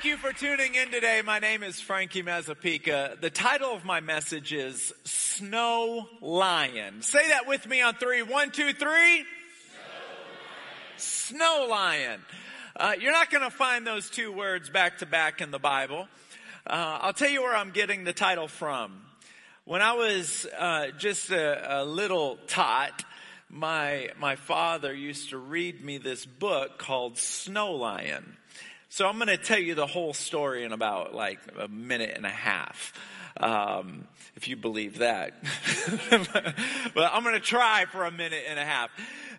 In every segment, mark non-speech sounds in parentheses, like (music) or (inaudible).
Thank you for tuning in today. My name is Frankie Mazzapica. The title of my message is Snow Lion. Say that with me on three. One, two, three. Snow Lion. Uh, you're not going to find those two words back to back in the Bible. Uh, I'll tell you where I'm getting the title from. When I was uh, just a, a little tot, my my father used to read me this book called Snow Lion. So I'm going to tell you the whole story in about like a minute and a half. Um, if you believe that. (laughs) but I'm going to try for a minute and a half.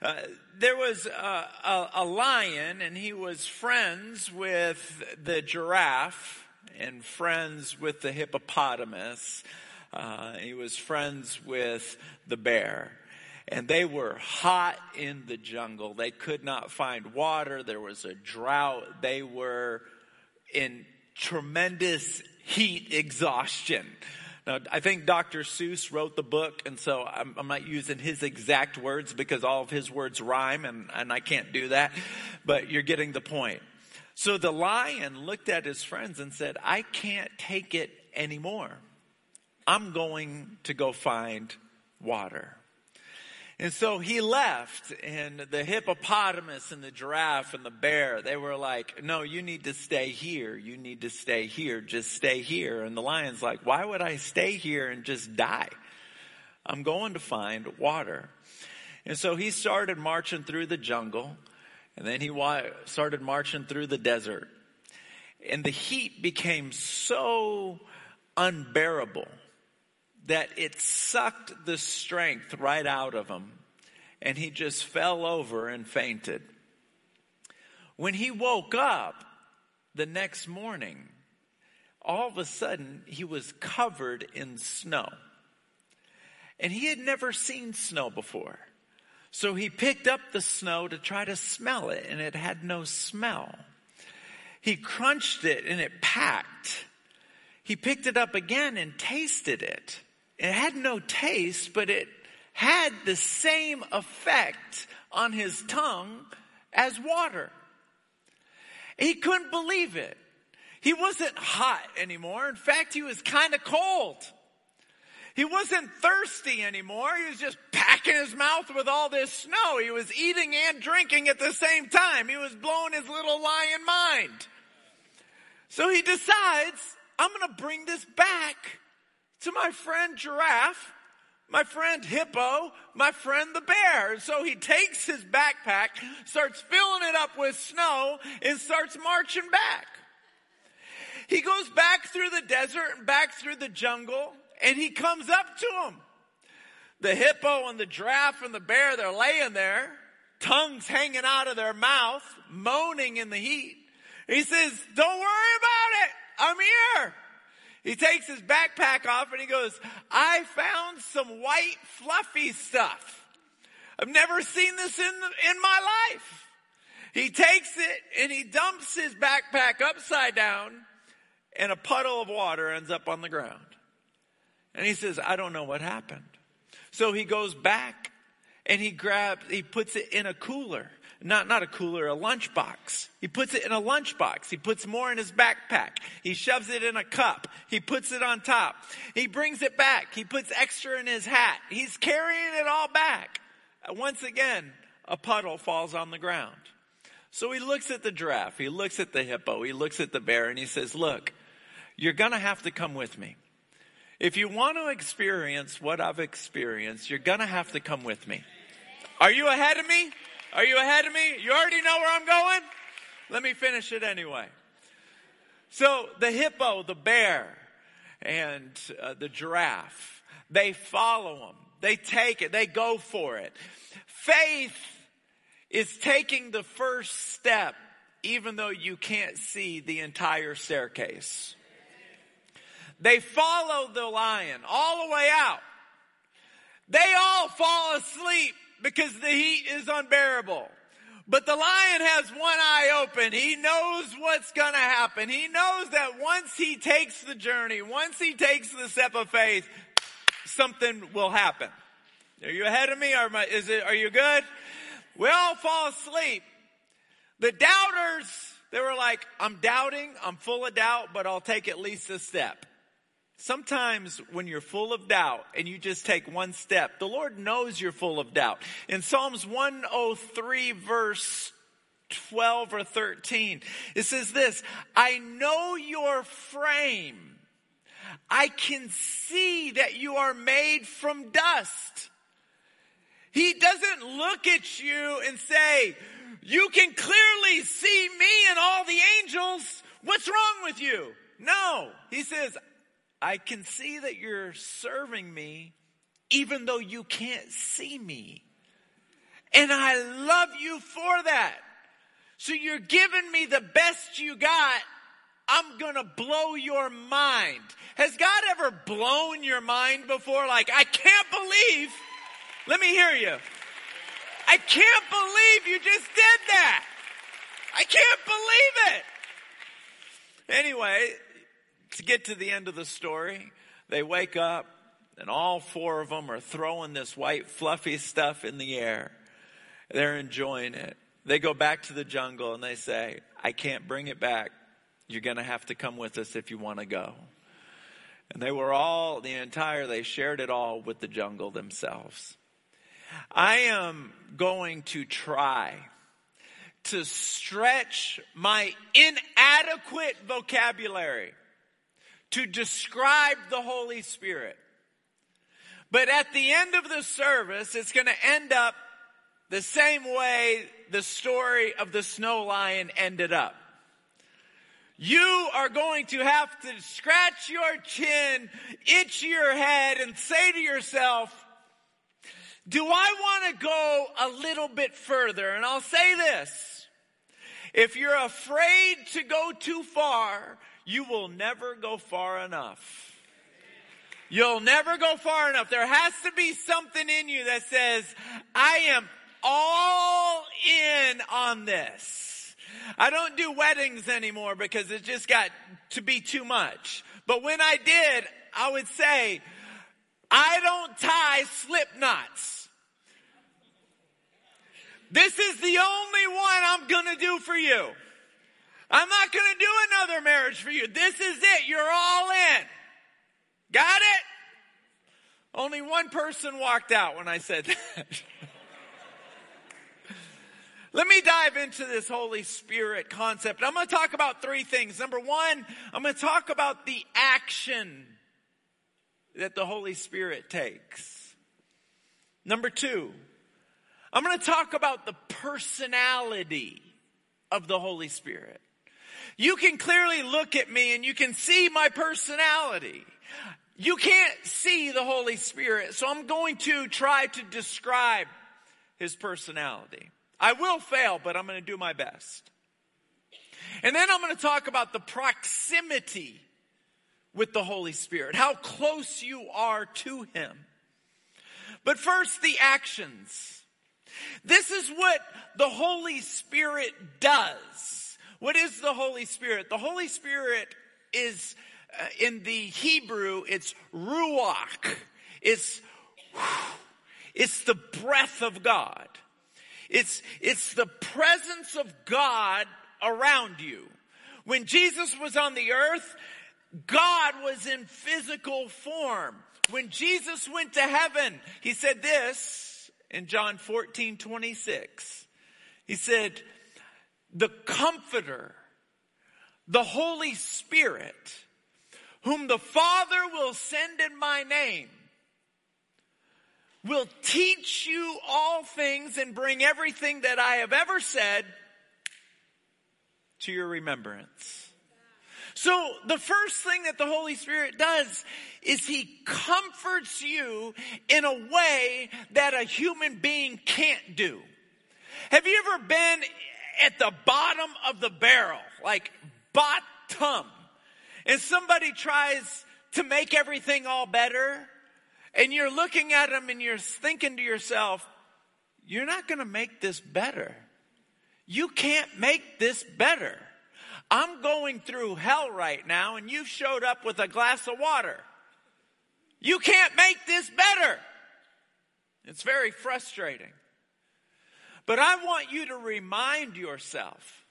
Uh, there was a, a, a lion and he was friends with the giraffe and friends with the hippopotamus. Uh, he was friends with the bear and they were hot in the jungle. They could not find water. There was a drought. They were in tremendous heat exhaustion. Now, I think Dr. Seuss wrote the book, and so I'm, I'm, not using his exact words because all of his words rhyme, and, and I can't do that, but you're getting the point. So the lion looked at his friends and said, I can't take it anymore. I'm going to go find water. And so he left, and the hippopotamus and the giraffe and the bear, they were like, No, you need to stay here. You need to stay here. Just stay here. And the lion's like, Why would I stay here and just die? I'm going to find water. And so he started marching through the jungle, and then he started marching through the desert. And the heat became so unbearable that it sucked the strength right out of him and he just fell over and fainted. When he woke up the next morning, all of a sudden he was covered in snow. And he had never seen snow before. So he picked up the snow to try to smell it and it had no smell. He crunched it and it packed. He picked it up again and tasted it it had no taste, but it had the same effect on his tongue as water. He couldn't believe it. He wasn't hot anymore. In fact, he was kind of cold. He wasn't thirsty anymore. He was just packing his mouth with all this snow. He was eating and drinking at the same time. He was blowing his little lion mind. So he decides, I'm going to bring this back to my friend giraffe, my friend hippo, my friend the bear. So he takes his backpack, starts filling it up with snow, and starts marching back. He goes back through the desert and back through the jungle, and he comes up to him. The hippo and the giraffe and the bear, they're laying there, tongues hanging out of their mouth, moaning in the heat. He says, don't worry about it. I'm here. He takes his backpack off and he goes, I found some white fluffy stuff. I've never seen this in, in my life. He takes it and he dumps his backpack upside down and a puddle of water ends up on the ground. And he says, I don't know what happened. So he goes back and he grabs, he puts it in a cooler not, not a cooler, a lunchbox. He puts it in a lunchbox. He puts more in his backpack. He shoves it in a cup. He puts it on top. He brings it back. He puts extra in his hat. He's carrying it all back. Uh, once again, a puddle falls on the ground. So he looks at the giraffe. He looks at the hippo. He looks at the bear and he says, look, you're going to have to come with me. If you want to experience what I've experienced, you're going to have to come with me. Are you ahead of me? Are you ahead of me? You already know where I'm going? Let me finish it anyway. So the hippo, the bear, and uh, the giraffe, they follow him. They take it. They go for it. Faith is taking the first step even though you can't see the entire staircase. They follow the lion all the way out. They all fall asleep because the heat is unbearable. But the lion has one eye open. He knows what's gonna happen. He knows that once he takes the journey, once he takes the step of faith, something will happen. Are you ahead of me? Or is it, are you good? We all fall asleep. The doubters They were like, I'm doubting, I'm full of doubt, but I'll take at least a step. Sometimes when you're full of doubt and you just take one step, the Lord knows you're full of doubt. In Psalms 103 verse 12 or 13, it says this, I know your frame. I can see that you are made from dust. He doesn't look at you and say, you can clearly see me and all the angels. What's wrong with you? No. He says, I can see that you're serving me even though you can't see me. And I love you for that. So you're giving me the best you got. I'm gonna blow your mind. Has God ever blown your mind before? Like, I can't believe. Let me hear you. I can't believe you just did that. I can't believe it. Anyway, to get to the end of the story, they wake up and all four of them are throwing this white fluffy stuff in the air. They're enjoying it. They go back to the jungle and they say, I can't bring it back. You're going to have to come with us if you want to go. And they were all, the entire, they shared it all with the jungle themselves. I am going to try to stretch my inadequate vocabulary to describe the Holy Spirit. But at the end of the service, it's going to end up the same way the story of the snow lion ended up. You are going to have to scratch your chin, itch your head, and say to yourself, do I want to go a little bit further? And I'll say this. If you're afraid to go too far, you will never go far enough. You'll never go far enough. There has to be something in you that says, I am all in on this. I don't do weddings anymore because it just got to be too much. But when I did, I would say, I don't tie slip knots. This is the only one I'm gonna do for you. I'm not gonna do another marriage for you. This is it. You're all in. Got it? Only one person walked out when I said that. (laughs) Let me dive into this Holy Spirit concept. I'm going to talk about three things. Number one, I'm going to talk about the action that the Holy Spirit takes. Number two, I'm going to talk about the personality of the Holy Spirit. You can clearly look at me and you can see my personality. You can't see the Holy Spirit, so I'm going to try to describe his personality. I will fail, but I'm going to do my best. And then I'm going to talk about the proximity with the Holy Spirit, how close you are to him. But first, the actions. This is what the Holy Spirit does. What is the Holy Spirit? The Holy Spirit is uh, in the Hebrew, it's ruach. It's, it's the breath of God. It's, it's the presence of God around you. When Jesus was on the earth, God was in physical form. When Jesus went to heaven, he said this in John 14, 26. He said, the comforter, the Holy Spirit, whom the Father will send in my name, will teach you all things and bring everything that I have ever said to your remembrance. So the first thing that the Holy Spirit does is He comforts you in a way that a human being can't do. Have you ever been at the bottom of the barrel, like bottom? and somebody tries to make everything all better, and you're looking at them and you're thinking to yourself, you're not going to make this better. You can't make this better. I'm going through hell right now and you showed up with a glass of water. You can't make this better. It's very frustrating. But I want you to remind yourself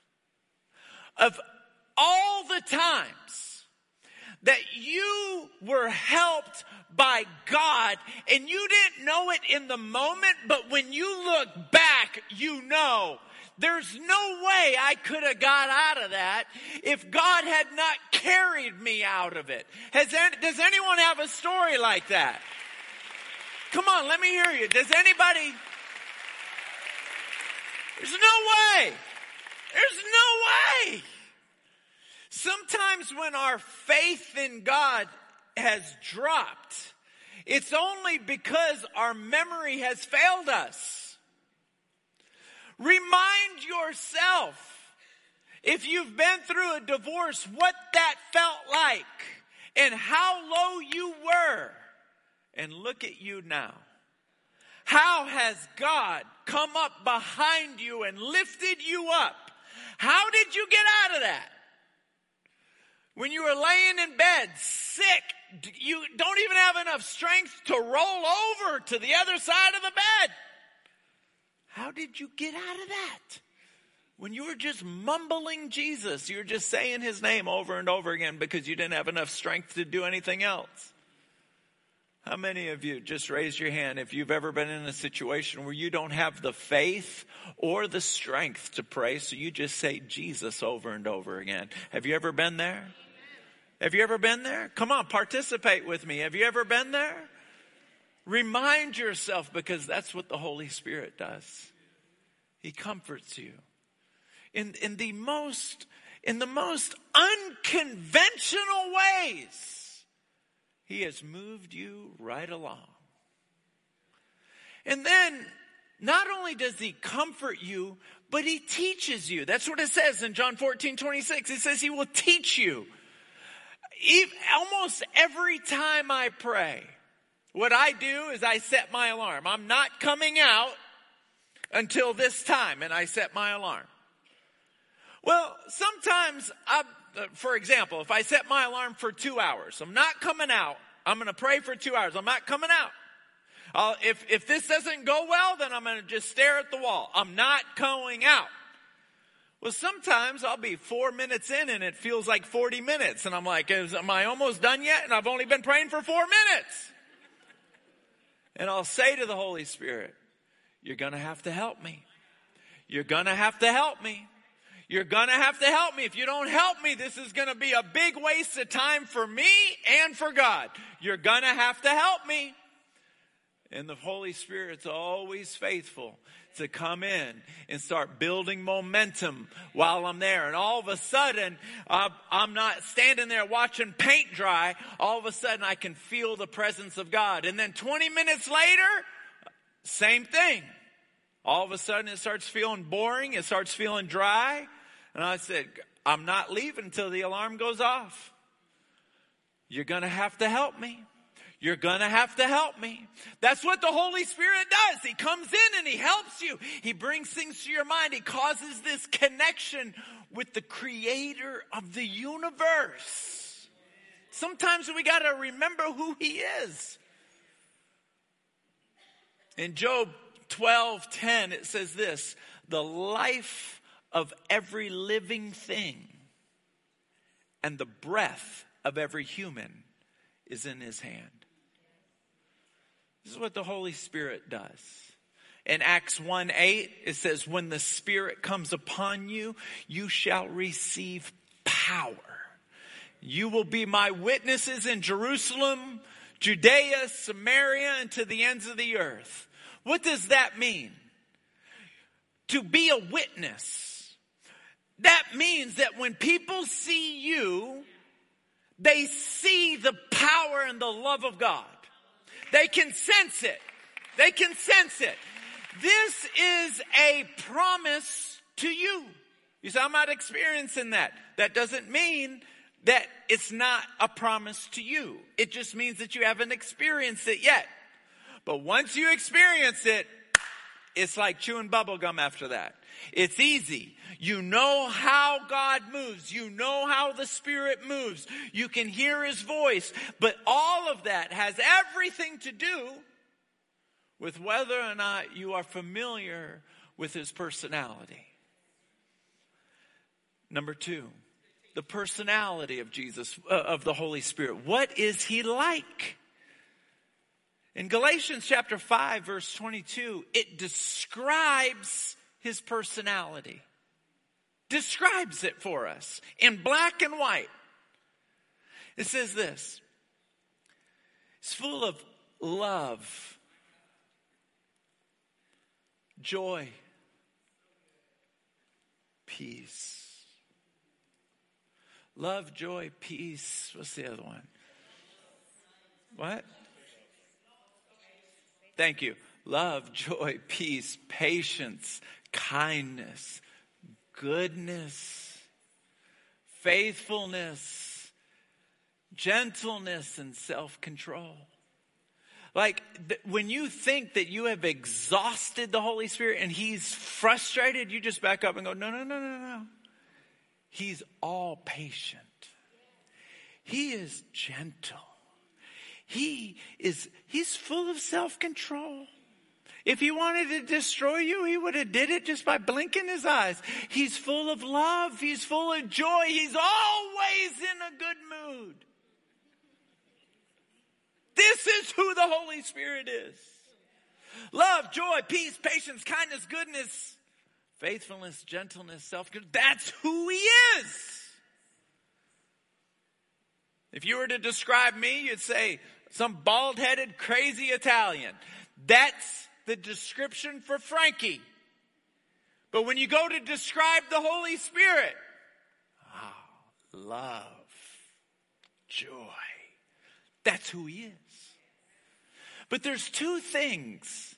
of all the times that you were helped by God and you didn't know it in the moment, but when you look back, you know there's no way I could have got out of that if God had not carried me out of it. Has, does anyone have a story like that? Come on, let me hear you. Does anybody? There's no way. There's no way. Sometimes when our faith in God has dropped, it's only because our memory has failed us. Remind yourself, if you've been through a divorce, what that felt like and how low you were. And look at you now. How has God come up behind you and lifted you up? How did you get out of that? When you were laying in bed, sick, you don't even have enough strength to roll over to the other side of the bed. How did you get out of that? When you were just mumbling Jesus, you were just saying his name over and over again because you didn't have enough strength to do anything else. How many of you just raise your hand if you've ever been in a situation where you don't have the faith or the strength to pray, so you just say Jesus over and over again? Have you ever been there? Have you ever been there? Come on, participate with me. Have you ever been there? Remind yourself because that's what the Holy Spirit does. He comforts you. In, in the most, in the most unconventional ways, He has moved you right along. And then, not only does He comfort you, but He teaches you. That's what it says in John 14, 26. It says He will teach you. Almost every time I pray, what I do is I set my alarm. I'm not coming out until this time and I set my alarm. Well, sometimes I, Uh, for example, if I set my alarm for two hours, I'm not coming out. I'm going to pray for two hours. I'm not coming out. I'll, if, if this doesn't go well, then I'm going to just stare at the wall. I'm not going out. Well, sometimes I'll be four minutes in and it feels like 40 minutes. And I'm like, am I almost done yet? And I've only been praying for four minutes. And I'll say to the Holy Spirit, You're going to have to help me. You're going to have to help me. You're to have to help me. If you don't help me, this is to be a big waste of time for me and for God. You're to have to help me. And the Holy Spirit's always faithful to come in and start building momentum while I'm there. And all of a sudden, uh, I'm not standing there watching paint dry. All of a sudden, I can feel the presence of God. And then 20 minutes later, same thing. All of a sudden, it starts feeling boring. It starts feeling dry. And I said, I'm not leaving until the alarm goes off. You're going to have to help me. You're gonna have to help me. That's what the Holy Spirit does. He comes in and He helps you. He brings things to your mind. He causes this connection with the creator of the universe. Sometimes we gotta remember who He is. In Job 12, 10, it says this, the life of every living thing and the breath of every human is in his hand. This is what the Holy Spirit does. In Acts 1 8, it says, When the Spirit comes upon you, you shall receive power. You will be my witnesses in Jerusalem, Judea, Samaria, and to the ends of the earth. What does that mean? To be a witness. That means that when people see you, they see the power and the love of God. They can sense it. They can sense it. This is a promise to you. You say, I'm not experiencing that. That doesn't mean that it's not a promise to you. It just means that you haven't experienced it yet. But once you experience it, it's like chewing bubble gum after that. It's easy. You know how God moves. You know how the Spirit moves. You can hear His voice. But all of that has everything to do with whether or not you are familiar with His personality. Number two, the personality of Jesus, uh, of the Holy Spirit. What is he like? In Galatians chapter 5 verse 22, it describes his personality. Describes it for us in black and white. It says this. It's full of love, joy, peace. Love, joy, peace. What's the other one? What? Thank you. Love, (laughs) joy, peace, patience, kindness, goodness, faithfulness, gentleness, and self control. Like when you think that you have exhausted the Holy Spirit and He's frustrated, you just back up and go, no, no, no, no, no. He's all patient. He is gentle. He is, he's full of self-control. If he wanted to destroy you, he would have did it just by blinking his eyes. He's full of love. He's full of joy. He's always in a good mood. This is who the Holy Spirit is. Love, joy, peace, patience, kindness, goodness, faithfulness, gentleness, self-control. That's who he is. If you were to describe me, you'd say, some bald headed, crazy Italian. That's the description for Frankie. But when you go to describe the Holy Spirit, oh, love, joy. That's who he is. But there's two things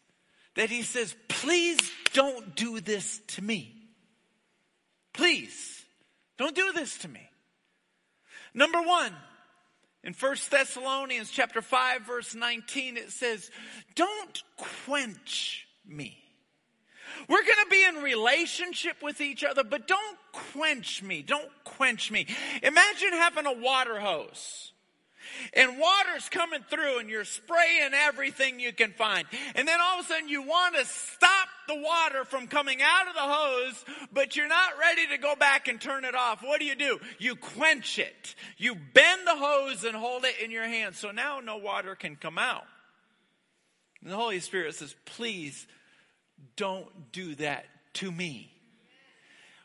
that he says, please don't do this to me. Please don't do this to me. Number one, in 1 Thessalonians chapter 5 verse 19 it says, "Don't quench me." We're going to be in relationship with each other, but don't quench me. Don't quench me. Imagine having a water hose and water's coming through and you're spraying everything you can find. And then all of a sudden you want to stop the water from coming out of the hose, but you're not ready to go back and turn it off. What do you do? You quench it. You bend the hose and hold it in your hand. So now no water can come out. And the Holy Spirit says, please don't do that to me.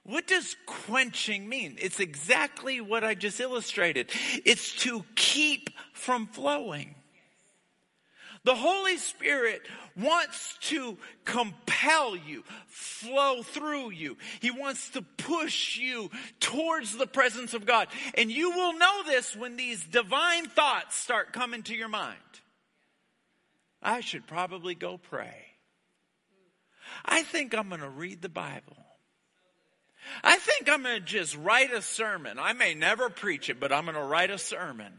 What does quenching mean? It's exactly what I just illustrated. It's to keep from flowing. The Holy Spirit wants to compel you, flow through you. He wants to push you towards the presence of God. And you will know this when these divine thoughts start coming to your mind. I should probably go pray. I think I'm going to read the Bible. I think I'm going to just write a sermon. I may never preach it, but I'm going to write a sermon.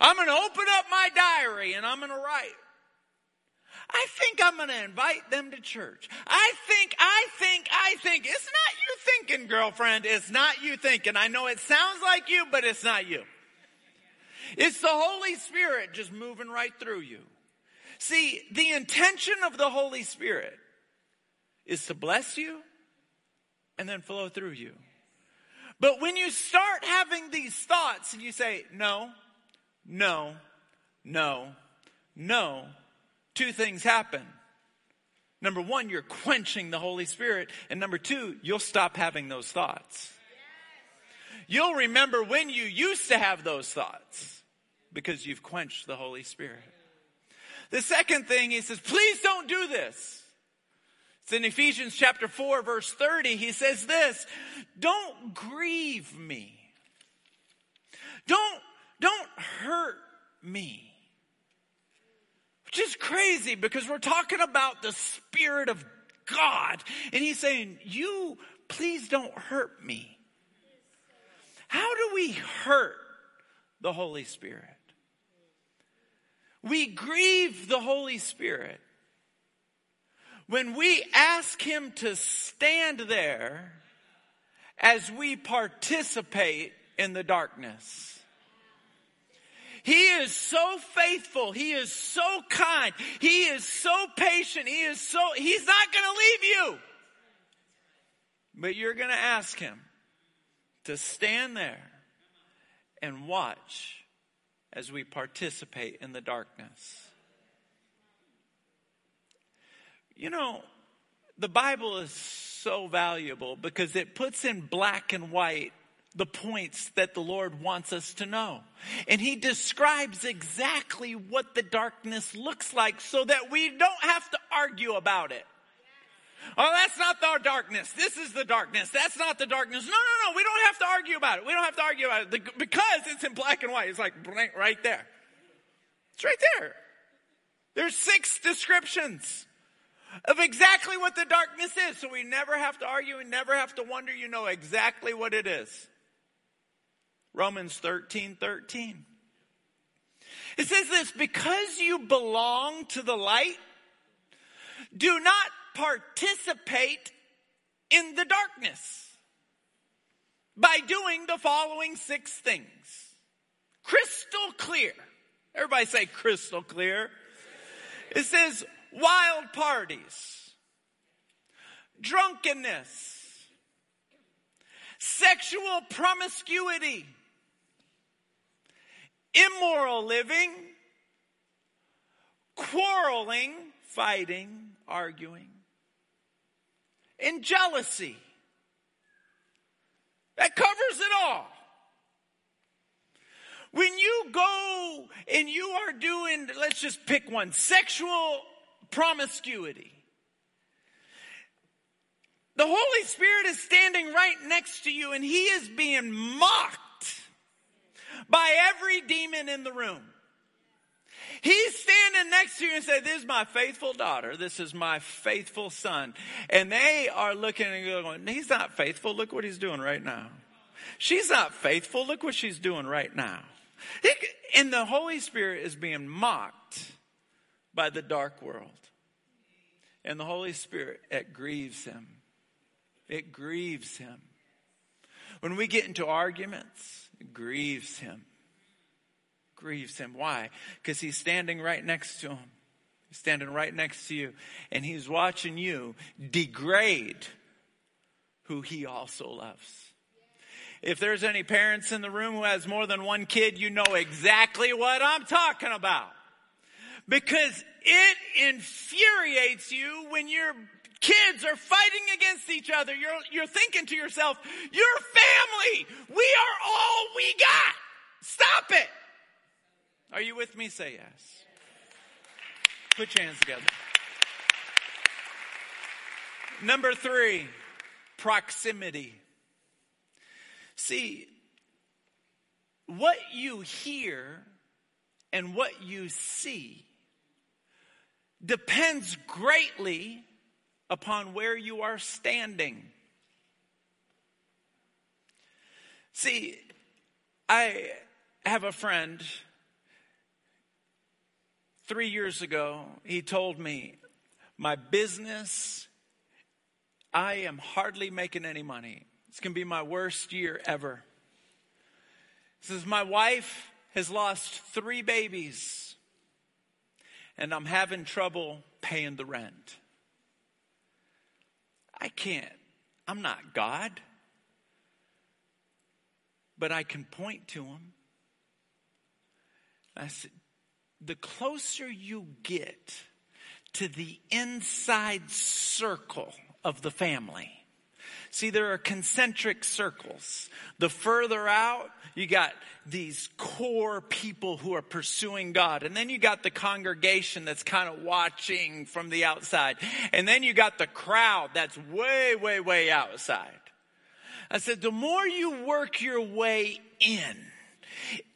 I'm going to open up my diary and I'm going to write. I think I'm going to invite them to church. I think, I think, I think. It's not you thinking, girlfriend. It's not you thinking. I know it sounds like you, but it's not you. It's the Holy Spirit just moving right through you. See, the intention of the Holy Spirit is to bless you and then flow through you. But when you start having these thoughts and you say, no, no, no, no, two things happen. Number one, you're quenching the Holy Spirit. And number two, you'll stop having those thoughts. You'll remember when you used to have those thoughts because you've quenched the Holy Spirit. The second thing, he says, please don't do this. It's in Ephesians chapter 4 verse 30. He says this, don't grieve me. Don't, don't hurt me. Which is crazy because we're talking about the Spirit of God. And he's saying, you please don't hurt me. How do we hurt the Holy Spirit? We grieve the Holy Spirit when we ask Him to stand there as we participate in the darkness. He is so faithful. He is so kind. He is so patient. He is so, He's not going to leave you. But you're going to ask him to stand there and watch as we participate in the darkness. You know, the Bible is so valuable because it puts in black and white the points that the Lord wants us to know. And He describes exactly what the darkness looks like so that we don't have to argue about it. Oh, that's not the darkness. This is the darkness. That's not the darkness. No, no, no. We don't have to argue about it. We don't have to argue about it because it's in black and white. It's like right there. It's right there. There's six descriptions of exactly what the darkness is. So we never have to argue and never have to wonder. You know exactly what it is. Romans 13 13. It says this because you belong to the light, do not participate in the darkness by doing the following six things. Crystal clear. Everybody say crystal clear. It says wild parties, drunkenness, sexual promiscuity, immoral living, quarreling, fighting, arguing, and jealousy. That covers it all. When you go and you are doing, let's just pick one, sexual promiscuity. The Holy Spirit is standing right next to you and he is being mocked by every demon in the room. He's standing next to you and say, this is my faithful daughter. This is my faithful son. And they are looking and going, he's not faithful. Look what he's doing right now. She's not faithful. Look what she's doing right now. And the Holy Spirit is being mocked by the dark world. And the Holy Spirit, it grieves him. It grieves him. When we get into arguments, it grieves him. Grieves him. Why? Because he's standing right next to him. He's standing right next to you. And he's watching you degrade who he also loves. If there's any parents in the room who has more than one kid, you know exactly what I'm talking about. Because it infuriates you when your kids are fighting against each other. You're, you're thinking to yourself, your family, we are all we got. Stop it. Are you with me? Say yes. Put your hands together. Number three, proximity. See, what you hear and what you see depends greatly upon where you are standing. See, I have a friend. Three years ago, he told me, My business, I am hardly making any money. It's going to be my worst year ever. He says, My wife has lost three babies and I'm having trouble paying the rent. I can't. I'm not God. But I can point to him. I said, the closer you get to the inside circle of the family, See, there are concentric circles. The further out, you got these core people who are pursuing God. And then you got the congregation that's kind of watching from the outside. And then you got the crowd that's way, way, way outside. I said, the more you work your way in,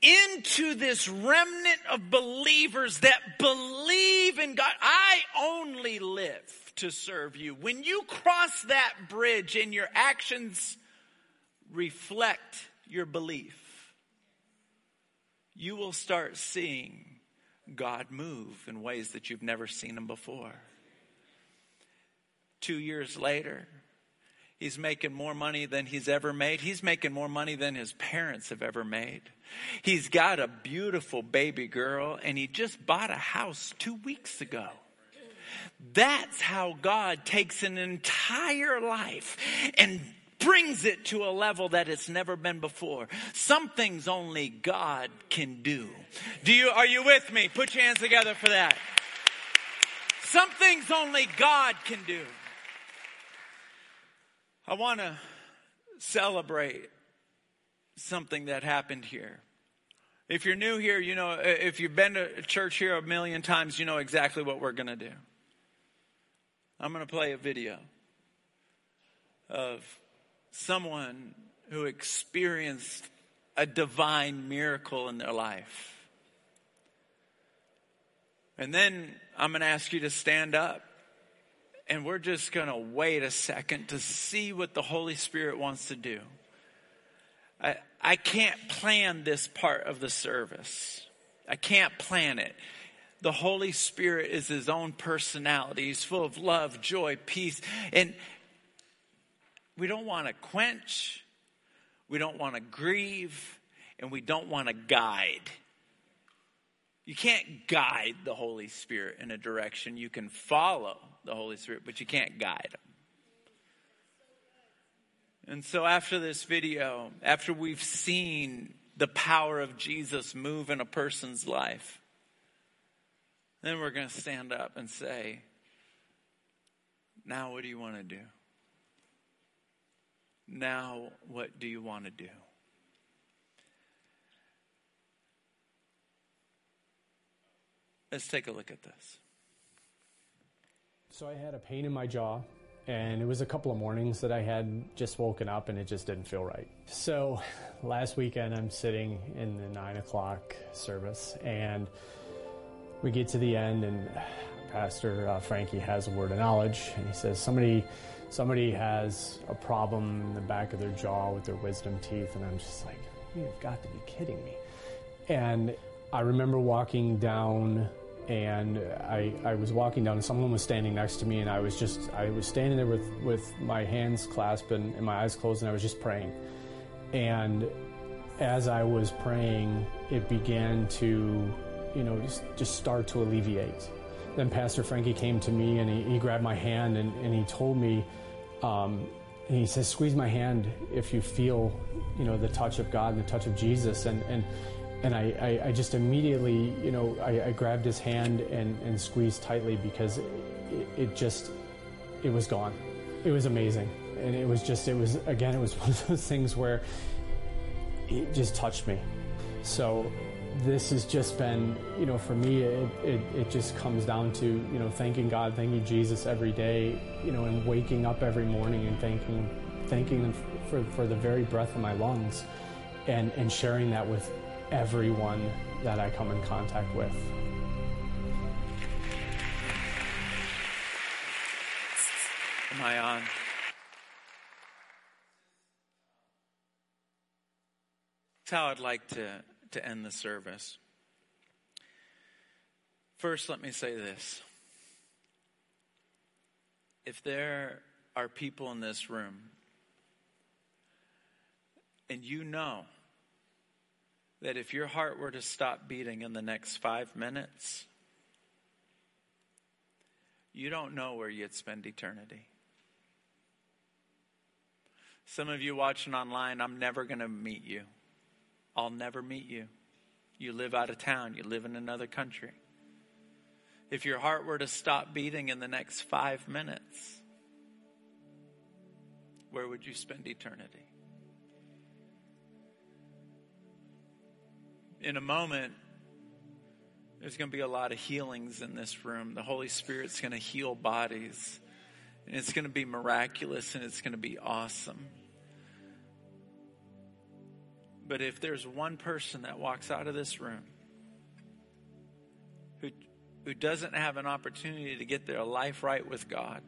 into this remnant of believers that believe in God, I only live to serve you. When you cross that bridge and your actions reflect your belief, you will start seeing God move in ways that you've never seen him before. Two years later, he's making more money than he's ever made. He's making more money than his parents have ever made. He's got a beautiful baby girl, and he just bought a house two weeks ago. That's how God takes an entire life and brings it to a level that it's never been before. Some things only God can do. Do you, are you with me? Put your hands together for that. Some things only God can do. I want to celebrate something that happened here. If you're new here, you know, if you've been to church here a million times, you know exactly what we're going to do. I'm going to play a video of someone who experienced a divine miracle in their life. And then I'm going to ask you to stand up and we're just going to wait a second to see what the Holy Spirit wants to do. I, I can't plan this part of the service. I can't plan it. The Holy Spirit is His own personality. He's full of love, joy, peace. And we don't want to quench, we don't want to grieve, and we don't want to guide. You can't guide the Holy Spirit in a direction. You can follow the Holy Spirit, but you can't guide him. And so after this video, after we've seen the power of Jesus move in a person's life, then we're going to stand up and say, Now what do you want to do? Now, what do you want to do? Let's take a look at this. So, I had a pain in my jaw, and it was a couple of mornings that I had just woken up and it just didn't feel right. So, last weekend, I'm sitting in the nine o'clock service, and we get to the end, and Pastor uh, Frankie has a word of knowledge, and he says, Somebody somebody has a problem in the back of their jaw with their wisdom teeth, and I'm just like, you've got to be kidding me. And I remember walking down and I, I was walking down and someone was standing next to me and I was just I was standing there with, with my hands clasped and, and my eyes closed and I was just praying. And as I was praying, it began to, you know, just, just start to alleviate. Then Pastor Frankie came to me and he, he grabbed my hand and, and he told me, um, and he says, squeeze my hand if you feel, you know, the touch of God and the touch of Jesus. And, and, and I, I, I just immediately, you know, I, I, grabbed his hand and, and squeezed tightly because it, it just, it was gone. It was amazing. And it was just, it was, again, it was (laughs) one of those things where it just touched me. So this has just been, you know, for me, it, it, it, just comes down to, you know, thanking God, thanking Jesus every day, you know, and waking up every morning and thanking, thanking them for, for the very breath of my lungs and, and sharing that with everyone that I come in contact with. Am I on? That's how I'd like to to end the service. First, let me say this. If there are people in this room and you know that if your heart were to stop beating in the next five minutes, you don't know where you'd spend eternity. Some of you watching online, I'm never going to meet you. I'll never meet you. You live out of town, you live in another country. If your heart were to stop beating in the next five minutes, where would you spend eternity? In a moment, there's going to be a lot of healings in this room. The Holy Spirit's going to heal bodies, and it's going to be miraculous and it's going to be awesome. But if there's one person that walks out of this room who, who doesn't have an opportunity to get their life right with God,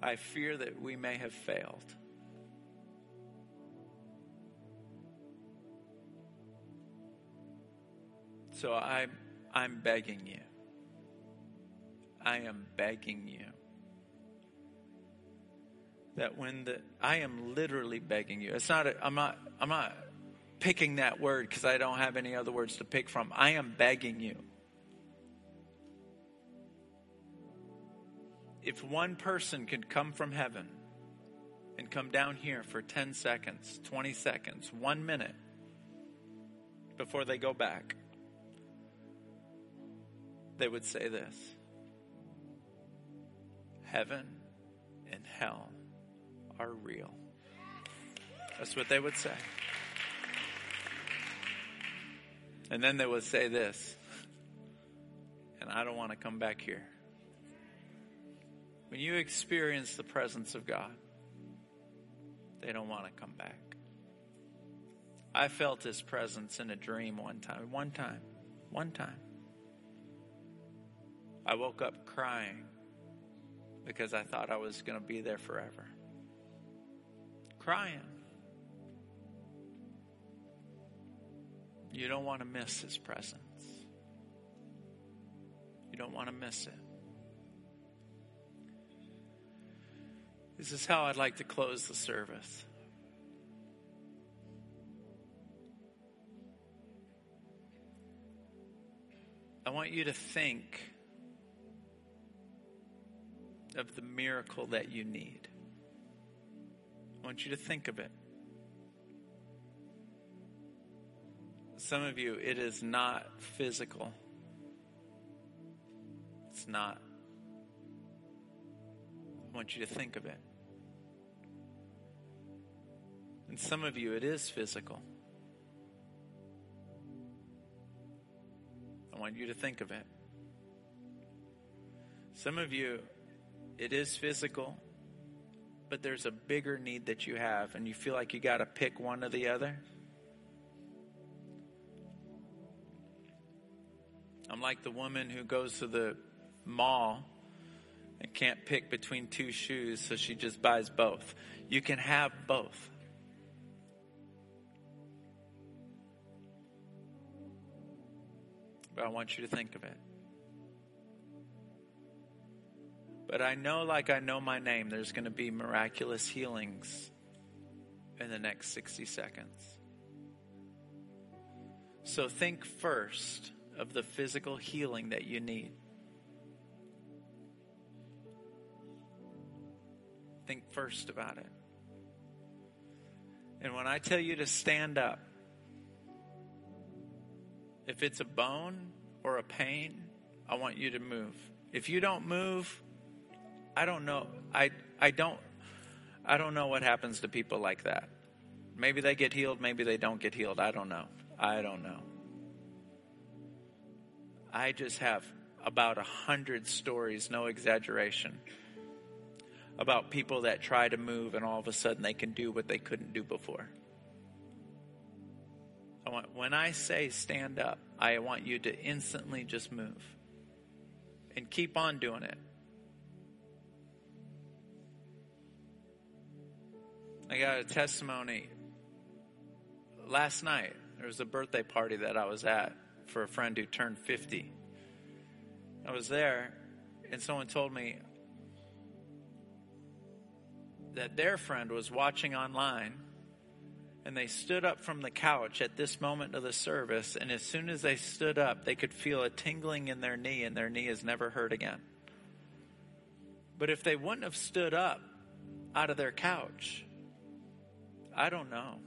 I fear that we may have failed. So I, I'm begging you. I am begging you that when the I am literally begging you. It's not. I'm not. I'm not picking that word because I don't have any other words to pick from. I am begging you if one person could come from heaven and come down here for 10 seconds, 20 seconds, one minute before they go back, they would say this Heaven and hell are real. That's what they would say. And then they would say this, and I don't want to come back here. When you experience the presence of God, they don't want to come back. I felt his presence in a dream one time. One time. One time. I woke up crying because I thought I was going to be there forever. Crying. You don't want to miss his presence. You don't want to miss it. This is how I'd like to close the service. I want you to think of the miracle that you need. I want you to think of it. Some of you, it is not physical. It's not. I want you to think of it. And some of you, it is physical. I want you to think of it. Some of you, it is physical, but there's a bigger need that you have, and you feel like you got to pick one or the other. I'm like the woman who goes to the mall and can't pick between two shoes, so she just buys both. You can have both. But I want you to think of it. But I know, like I know my name, there's going to be miraculous healings in the next 60 seconds. So think first of the physical healing that you need. Think first about it. And when I tell you to stand up, if it's a bone or a pain, I want you to move. If you don't move, I don't know. I I don't I don't know what happens to people like that. Maybe they get healed, maybe they don't get healed. I don't know. I don't know. I just have about a hundred stories, no exaggeration, about people that try to move and all of a sudden they can do what they couldn't do before. I want, when I say stand up, I want you to instantly just move and keep on doing it. I got a testimony last night. There was a birthday party that I was at for a friend who turned 50. I was there, and someone told me that their friend was watching online and they stood up from the couch at this moment of the service, and as soon as they stood up, they could feel a tingling in their knee, and their knee is never hurt again. But if they wouldn't have stood up out of their couch, I don't know.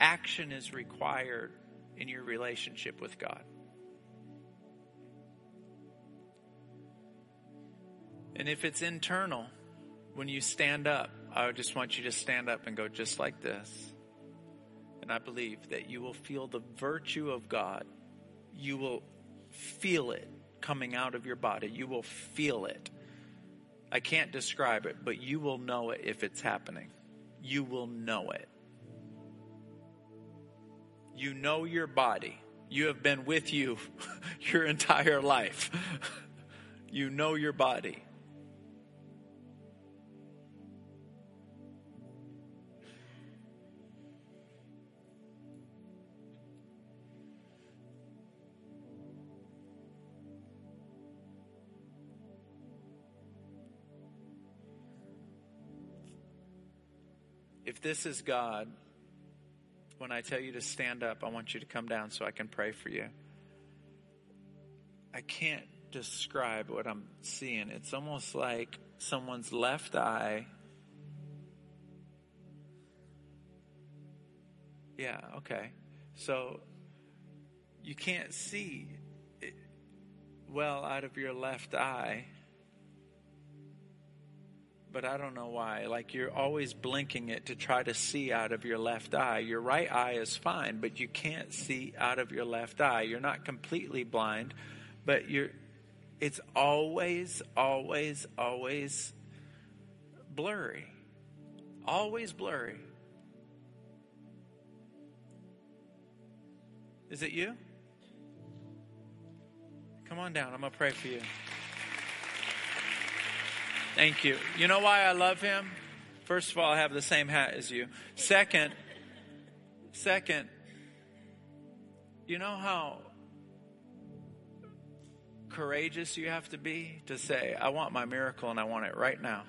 Action is required in your relationship with God. And if it's internal, when you stand up, I just want you to stand up and go just like this. And I believe that you will feel the virtue of God. You will feel it coming out of your body. You will feel it. I can't describe it, but you will know it if it's happening. You will know it. You know your body. You have been with you (laughs) your entire life. (laughs) you know your body. This is God, when I tell you to stand up, I want you to come down so I can pray for you. I can't describe what I'm seeing. It's almost like someone's left eye. Yeah, okay. So you can't see well out of your left eye. But I don't know why. Like you're always blinking it to try to see out of your left eye. Your right eye is fine, but you can't see out of your left eye. You're not completely blind, but you're it's always always always blurry. Always blurry. Is it you? Come on down. I'm going to pray for you. Thank you. You know why I love him? First of all, I have the same hat as you. Second, second, you know how courageous you have to be to say, I want my miracle and I want it right now.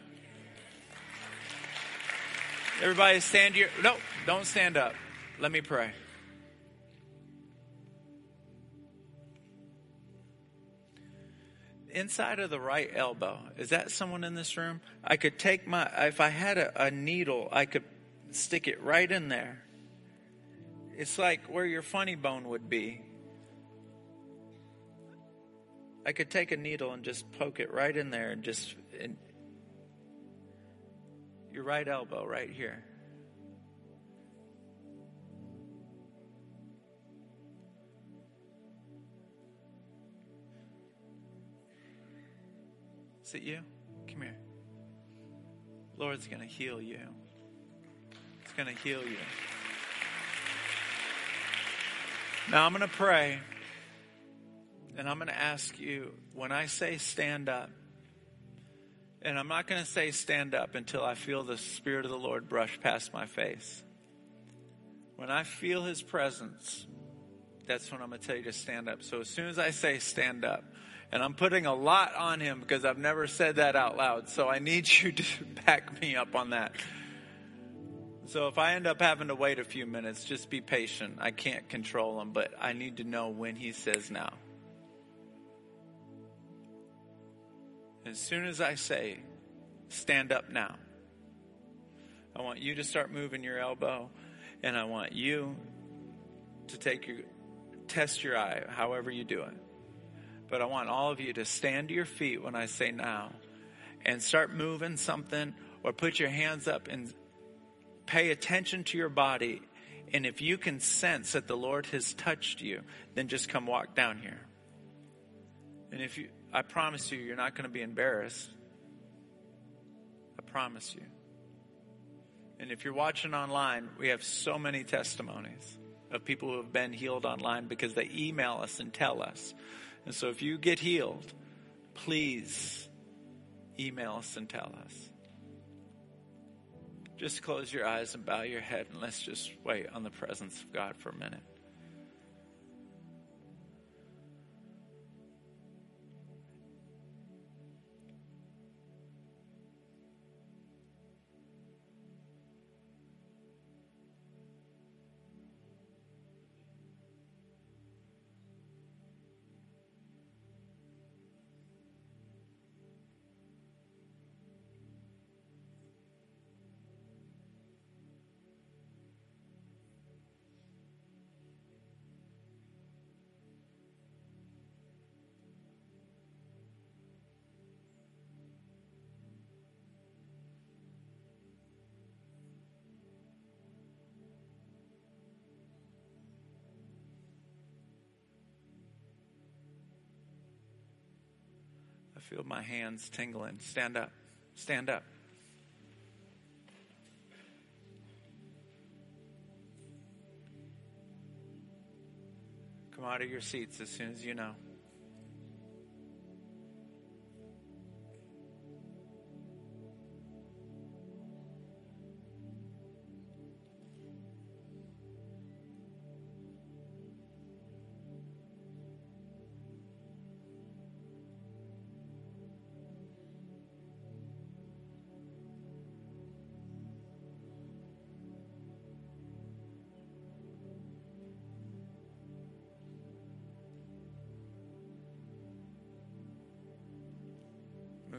Everybody stand here. No, don't stand up. Let me pray. Inside of the right elbow. Is that someone in this room? I could take my, if I had a, a, needle, I could stick it right in there. It's like where your funny bone would be. I could take a needle and just poke it right in there and just, in your right elbow right here. Is it you? Come here. Lord's going to heal you. It's going to heal you. Now I'm going to pray. And I'm going to ask you when I say stand up, and I'm not going to say stand up until I feel the Spirit of the Lord brush past my face. When I feel His presence, that's when I'm going to tell you to stand up. So as soon as I say stand up, and I'm putting a lot on him because I've never said that out loud. So I need (laughs) you to back me up on that. So if I end up having to wait a few minutes, just be patient. I can't control him, but I need to know when he says now. As soon as I say, stand up now, I want you to start moving your elbow, and I want you to take your, test your eye, however you do it. But I want all of you to stand to your feet when I say now and start moving something or put your hands up and pay attention to your body. And if you can sense that the Lord has touched you, then just come walk down here. And if you, I promise you, you're not going to be embarrassed. I promise you. And if you're watching online, we have so many testimonies of people who have been healed online because they email us and tell us. And so if you get healed, please email us and tell us. Just close your eyes and bow your head and let's just wait on the presence of God for a minute. Feel my hands tingling. Stand up. Stand up. Come out of your seats as soon as you know.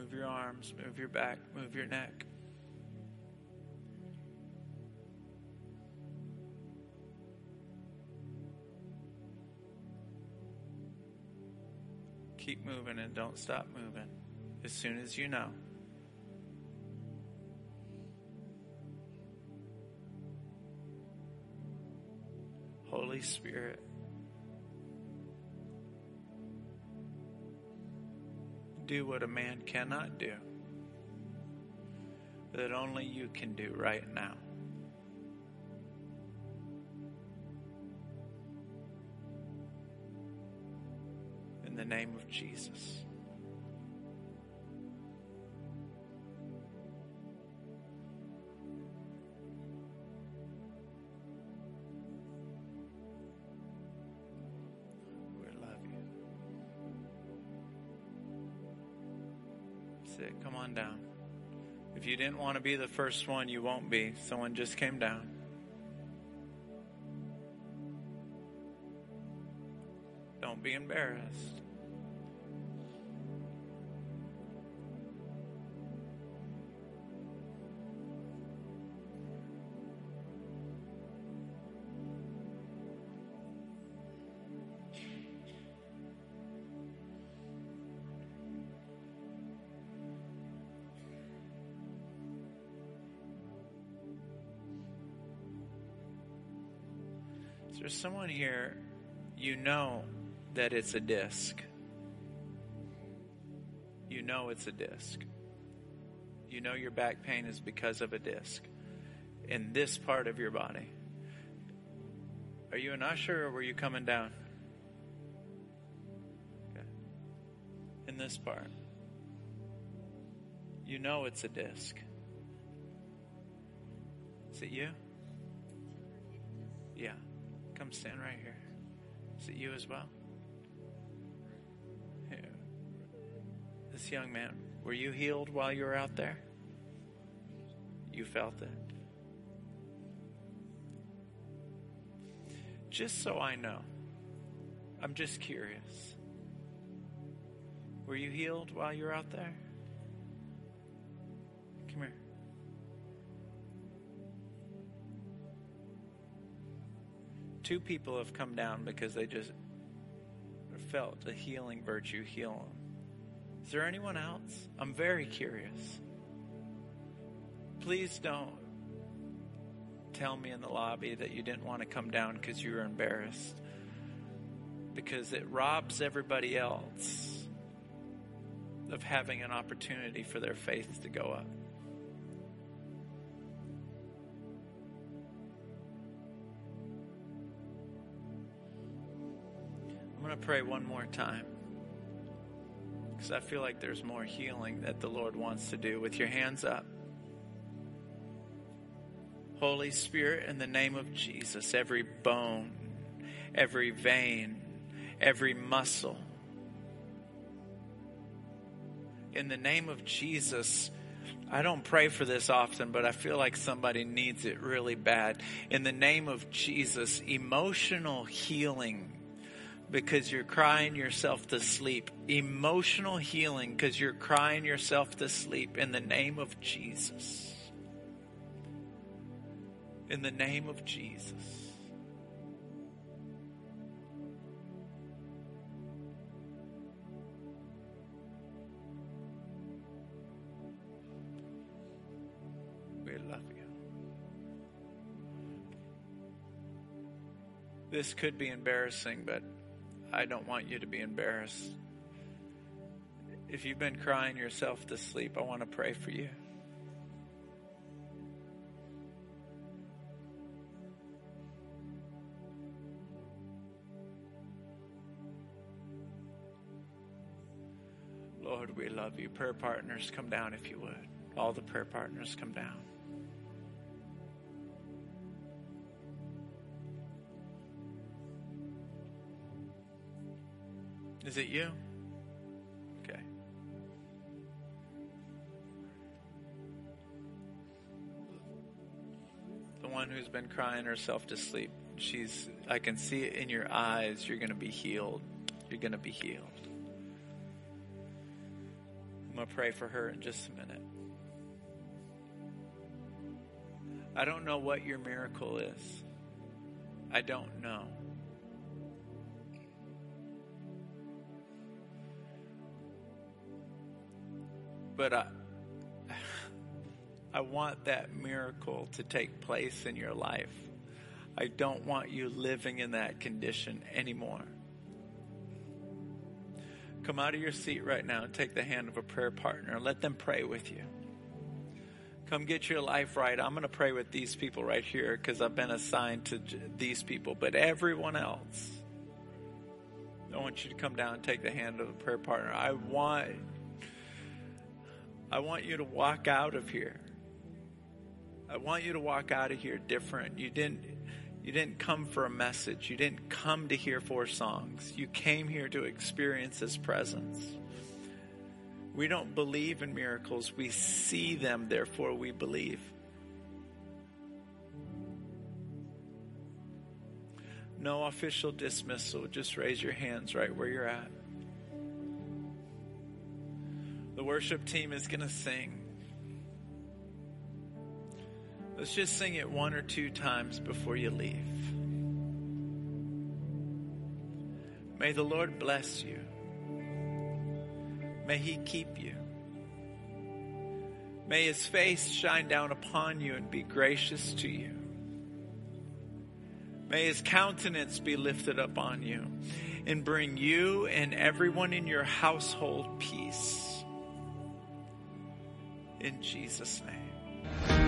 Move your arms, move your back, move your neck. Keep moving and don't stop moving as soon as you know. Holy Spirit, do what a man cannot do, that only you can do right now. In the name of Jesus. Want to be the first one, you won't be. Someone just came down. Don't be embarrassed. Is there someone here you know that it's a disc? You know it's a disc. You know your back pain is because of a disc in this part of your body. Are you an usher or were you coming down? Okay. In this part. You know it's a disc. Is it you? Yeah. Come standing right here. Is it you as well? This young man, were you healed while you were out there? You felt it. Just so I know, I'm just curious. Were you healed while you were out there? Two people have come down because they just felt a healing virtue heal them. Is there anyone else? I'm very curious. Please don't tell me in the lobby that you didn't want to come down because you were embarrassed. Because it robs everybody else of having an opportunity for their faith to go up. Going to pray one more time because I feel like there's more healing that the Lord wants to do with your hands up. Holy Spirit, in the name of Jesus, every bone, every vein, every muscle, in the name of Jesus, I don't pray for this often, but I feel like somebody needs it really bad. In the name of Jesus, emotional healing because you're crying yourself to sleep. Emotional healing because you're crying yourself to sleep in the name of Jesus. In the name of Jesus. We love you. This could be embarrassing, but I don't want you to be embarrassed. If you've been crying yourself to sleep, I want to pray for you. Lord, we love you. Prayer partners, come down if you would. All the prayer partners, come down. Is it you? Okay. The one who's been crying herself to sleep. She's, I can see it in your eyes. You're going to be healed. You're going to be healed. I'm going to pray for her in just a minute. I don't know what your miracle is. I don't know. But I, (sighs) I want that miracle to take place in your life. I don't want you living in that condition anymore. Come out of your seat right now and take the hand of a prayer partner let them pray with you. Come get your life right. I'm going to pray with these people right here because I've been assigned to these people, but everyone else. I want you to come down and take the hand of a prayer partner. I want I want you to walk out of here. I want you to walk out of here different. You didn't you didn't come for a message. You didn't come to hear four songs. You came here to experience his presence. We don't believe in miracles, we see them, therefore we believe. No official dismissal, just raise your hands right where you're at. The worship team is going to sing. Let's just sing it one or two times before you leave. May the Lord bless you. May he keep you. May his face shine down upon you and be gracious to you. May his countenance be lifted up on you and bring you and everyone in your household peace. In Jesus' name.